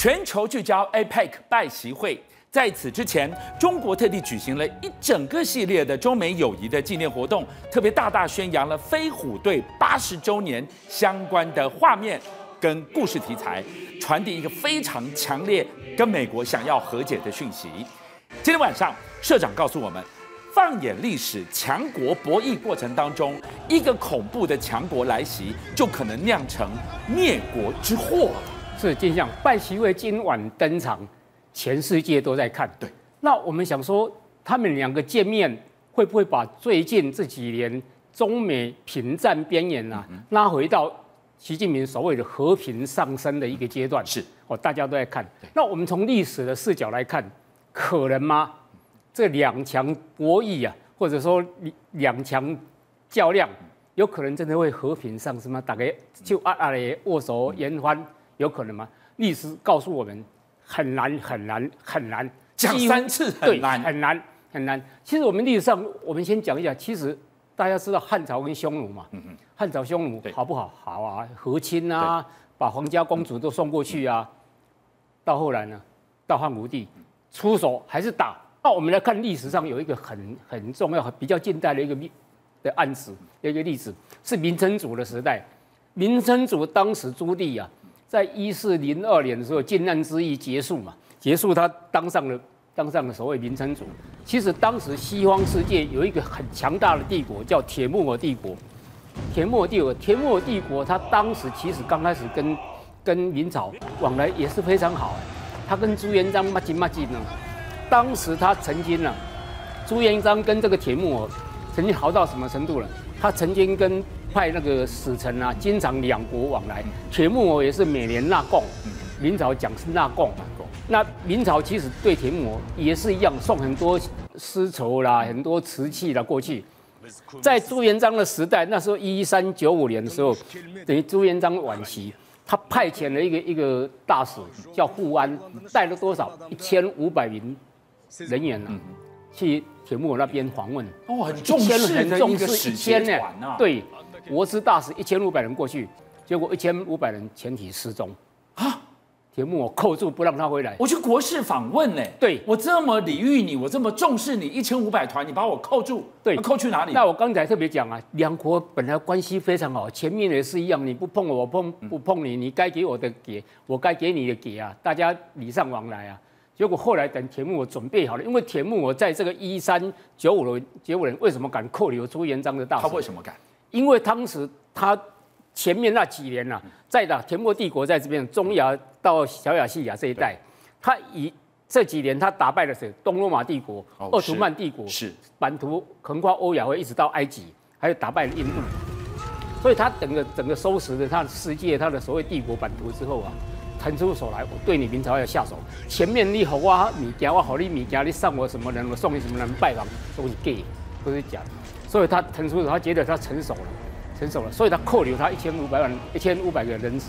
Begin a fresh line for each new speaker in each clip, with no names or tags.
全球聚焦 APEC 拜习会，在此之前，中国特地举行了一整个系列的中美友谊的纪念活动，特别大大宣扬了飞虎队八十周年相关的画面跟故事题材，传递一个非常强烈跟美国想要和解的讯息。今天晚上，社长告诉我们，放眼历史，强国博弈过程当中，一个恐怖的强国来袭，就可能酿成灭国之祸。
是，就像拜习会今晚登场，全世界都在看。
对，
那我们想说，他们两个见面，会不会把最近这几年中美平战边缘啊，拉回到习近平所谓的和平上升的一个阶段？
是，
哦，大家都在看。那我们从历史的视角来看，可能吗？这两强博弈啊，或者说两强较量，有可能真的会和平上升吗？大家就啊啊的握手言欢。有可能吗？历史告诉我们，很难很难很难，
讲三次很难
很难很难。其实我们历史上，我们先讲一下。其实大家知道汉朝跟匈奴嘛，嗯嗯，汉朝匈奴好不好？好啊，和亲啊，把皇家公主都送过去啊。到后来呢，到汉武帝出手还是打。那我们来看历史上有一个很很重要、比较近代的一个例的案子，一个例子是明成祖的时代。明成祖当时朱棣啊。在一四零二年的时候，靖难之役结束嘛，结束他当上了当上了所谓明成祖。其实当时西方世界有一个很强大的帝国叫铁木尔帝国。铁木尔帝国，铁木尔帝国，他当时其实刚开始跟跟明朝往来也是非常好。他跟朱元璋麻吉麻吉呢，当时他曾经呢，朱元璋跟这个铁木尔曾经好到什么程度了？他曾经跟派那个使臣啊，经常两国往来。铁木偶也是每年纳贡，明朝讲是纳贡。那明朝其实对铁木偶也是一样，送很多丝绸啦，很多瓷器啦过去。在朱元璋的时代，那时候一三九五年的时候，等于朱元璋晚期，他派遣了一个一个大使叫富安，带了多少一千五百名人员呢，去铁木偶那边访问。
哦，很重视很重视一千呢，
对。国师大使一千五百人过去，结果一千五百人全体失踪啊！铁木我扣住不让他回来。
我去国事访问呢，
对，
我这么礼遇你，我这么重视你，一千五百团你把我扣住，
对，
扣去哪里？
那我刚才特别讲啊，两国本来关系非常好，前面也是一样，你不碰我，我碰不碰你，你该给我的给，我该给你的给啊，大家礼尚往来啊。结果后来等铁木我准备好了，因为铁木我在这个一三九五年，九五年为什么敢扣留朱元璋的大使？
他为什么敢？
因为当时他前面那几年呐，在打铁木尔帝国在这边中亚到小亚细亚这一带，他以这几年他打败了谁？东罗马帝国、奥图曼帝国，
是
版图横跨欧亚会一直到埃及，还有打败了印度，所以他整个整个收拾了他的世界他的所谓帝国版图之后啊，腾出手来，我对你明朝要下手。前面你好我米加我好你米加你上我什么人，我送你什么人拜访，都是假，都是假的。所以他腾出手，他觉得他成熟了，成熟了，所以他扣留他一千五百万、一千五百个人质。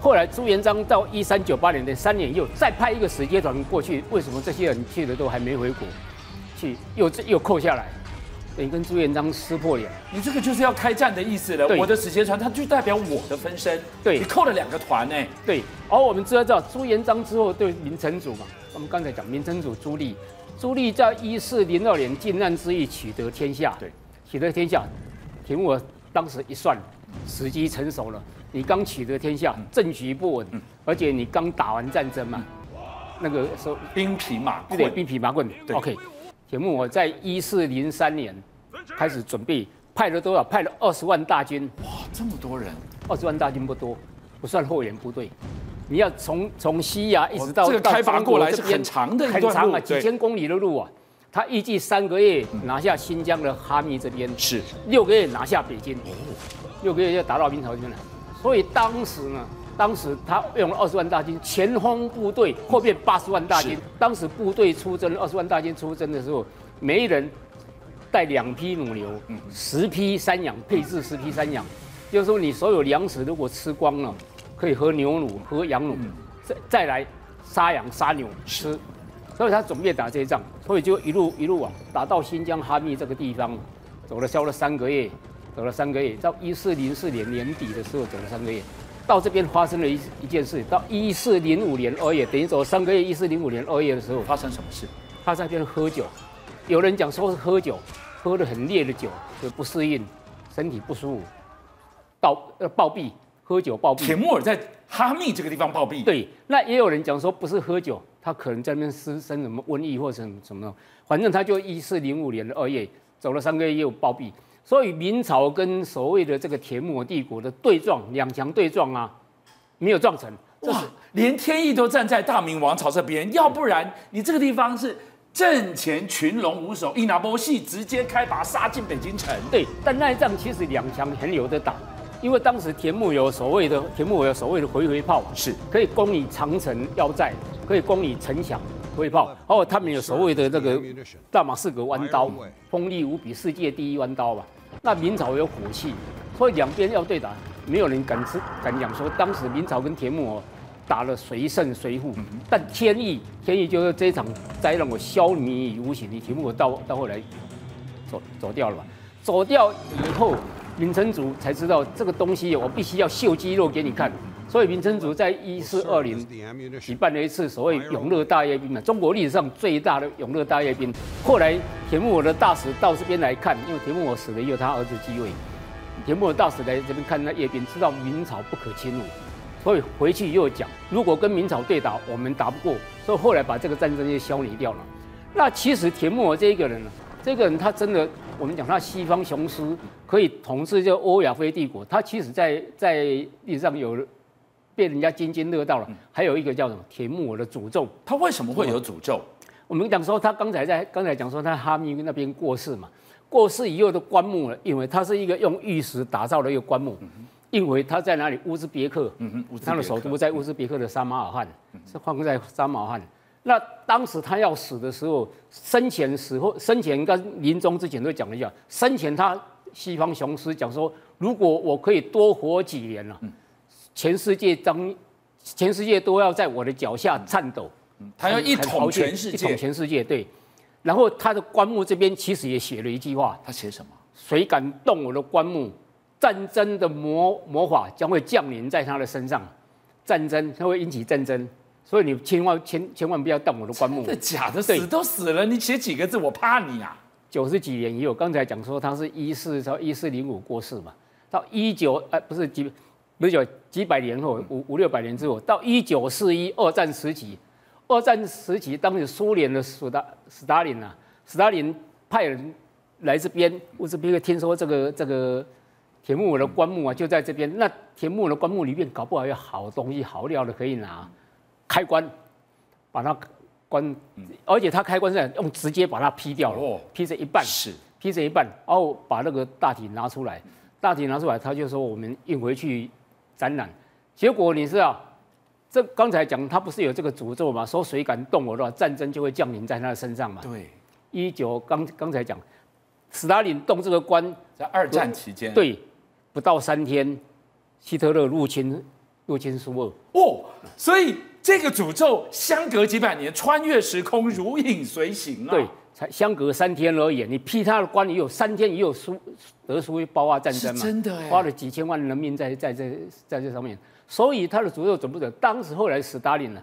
后来朱元璋到一三九八年的三年又再派一个使节团过去，为什么这些人去的都还没回国？去又又扣下来，等于跟朱元璋撕破脸。
你这个就是要开战的意思了。我的使节团，它就代表我的分身。
对，
你扣了两个团呢。
对，而我们知道，知道朱元璋之后对明成祖嘛，我们刚才讲明成祖朱棣，朱棣在一四零二年靖难之役取得天下。
对。
取得天下，铁木我当时一算，时机成熟了。你刚取得天下，政局不稳，而且你刚打完战争嘛，那个时候
兵疲马困，
对，兵疲马困。OK，铁木我在一四零三年开始准备，派了多少？派了二十万大军。
哇，这么多人！
二十万大军不多，不算后援部队。你要从从西亚一直到
这个开拔过来是很长的一段路，
很长啊，几千公里的路啊。他预计三个月拿下新疆的哈密这边，
是
六个月拿下北京，六个月就打到明朝这边来。所以当时呢，当时他用了二十万大军，前锋部队后面八十万大军。当时部队出征，二十万大军出征的时候，每一人带两匹母牛，十匹山羊，配置十匹山羊。就是说，你所有粮食如果吃光了，可以喝牛乳、喝羊乳，再再来杀羊杀牛吃。所以他准备打这一仗，所以就一路一路啊，打到新疆哈密这个地方，走了消了三个月，走了三个月，到一四零四年年底的时候走了三个月，到这边发生了一一件事，到一四零五年二月，等于说三个月，一四零五年二月的时候
发生什么事？
他在那边喝酒，有人讲说是喝酒，喝的很烈的酒，就不适应，身体不舒服，暴呃暴毙，喝酒暴毙。
铁木尔在哈密这个地方暴毙。
对，那也有人讲说不是喝酒，他可能在那边滋生什么瘟疫或者什么什么，反正他就一四零五年的二月走了三个月又暴毙。所以明朝跟所谓的这个铁木帝国的对撞，两强对撞啊，没有撞成。
哇，连天意都站在大明王朝这边，要不然你这个地方是阵前群龙无首，一拿波戏直接开拔杀进北京城。
对，但那一仗其实两强很有的打，因为当时铁木有所谓的铁木有所谓的回回炮，
是
可以攻你长城要塞，可以攻你城墙。回炮，哦，他们有所谓的那个大马士革弯刀，锋利无比，世界第一弯刀吧。那明朝有火器，所以两边要对打，没有人敢吃敢讲说当时明朝跟铁木尔打了谁胜谁负。但天意天意就是这一场灾让我消弭于无形。你铁木尔到到后来走走掉了吧？走掉以后，明成祖才知道这个东西我必须要秀肌肉给你看。所以明成祖在一四二零举办了一次所谓永乐大阅兵嘛，中国历史上最大的永乐大阅兵。后来铁木尔的大使到这边来看，因为铁木尔死了以后，他儿子继位，铁木尔大使来这边看那阅兵，知道明朝不可侵入，所以回去又讲，如果跟明朝对打，我们打不过，所以后来把这个战争就消弭掉了。那其实铁木尔这一个人呢，这个人他真的，我们讲他西方雄狮，可以统治这欧亚非帝国，他其实在在历史上有。被人家津津乐道了。还有一个叫什么铁木尔的诅咒，
他为什么会有诅咒？
我们讲说他刚才在刚才讲说他哈密那边过世嘛，过世以后的棺木呢，因为他是一个用玉石打造的一个棺木，因为他在哪里？乌兹别克，他的首都在乌兹别克的沙马尔罕，是放在沙马尔罕。那当时他要死的时候，生前死后生前跟临终之前都讲了一下，生前他西方雄狮讲说，如果我可以多活几年了。全世界当，全世界都要在我的脚下颤抖。
他要一统全世界，
一统全世界。对，然后他的棺木这边其实也写了一句话。
他写什么？
谁敢动我的棺木，战争的魔魔法将会降临在他的身上。战争它会引起战争，所以你千万千千万不要动我的棺木。
真的假的？死都死了，你写几个字，我怕你啊！
九十几年以后，刚才讲说他是一四到一四零五过世嘛，到一九呃不是几。不是九几百年后，五五六百年之后，到一九四一二战时期，二战时期当时苏联的斯大斯大林啊，斯大林派人来这边，乌兹别克听说这个这个铁木尔的棺木啊就在这边，那铁木尔的棺木里面搞不好有好东西、好料的可以拿，开关把它关，而且它开关是用直接把它劈掉了，劈成一半，是劈成一半，然后把那个大体拿出来，大体拿出来，他就说我们运回去。展览，结果你知道，这刚才讲他不是有这个诅咒嘛？说谁敢动我的话，战争就会降临在他的身上嘛。
对，
一九刚刚才讲，斯大林动这个关，
在二战期间，
对，不到三天，希特勒入侵入侵苏俄。
哦，所以这个诅咒相隔几百年，穿越时空，如影随形啊。
对。才相隔三天而已，你批他的官，你有三天也有输得输于包啊战争嘛？
真的，
花了几千万人民在在这在这上面，所以他的诅咒准不准？当时后来斯大林呢，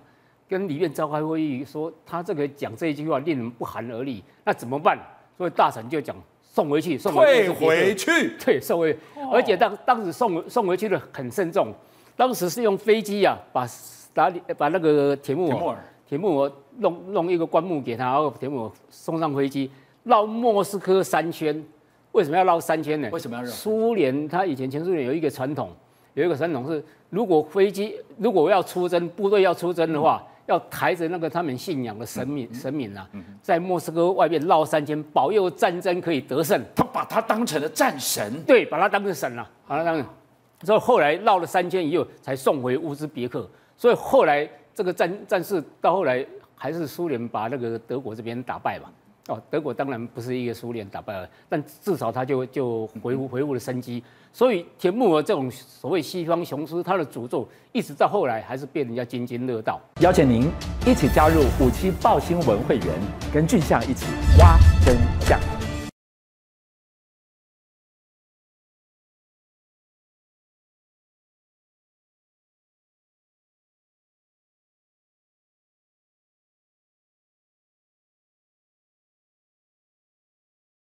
跟里面召开会议说，他这个讲这一句话令人不寒而栗，那怎么办？所以大臣就讲送回去，送回去
退回去，
对，送回去，而且当当时送送回去的很慎重，当时是用飞机啊，把斯大林把那个铁木尔。铁木尔弄弄一个棺木给他，然后铁木尔送上飞机，绕莫斯科三圈。为什么要绕三圈呢？
为什么要绕？
苏联他以前前苏联有一个传统，有一个传统是，如果飞机如果要出征，部队要出征的话，嗯、要抬着那个他们信仰的神明、嗯、神明啊，嗯、在莫斯科外面绕三圈，保佑战争可以得胜。
他把他当成了战神，
对，把他当成神了、啊，把他当成。所以后来绕了三圈以后，才送回乌兹别克。所以后来。这个战战事到后来还是苏联把那个德国这边打败嘛？哦，德国当然不是一个苏联打败了，但至少他就就回复恢复了生机。所以田木尔这种所谓西方雄狮，他的诅咒一直到后来还是被人家津津乐道。
邀请您一起加入五七报新闻会员，跟俊相一起挖真。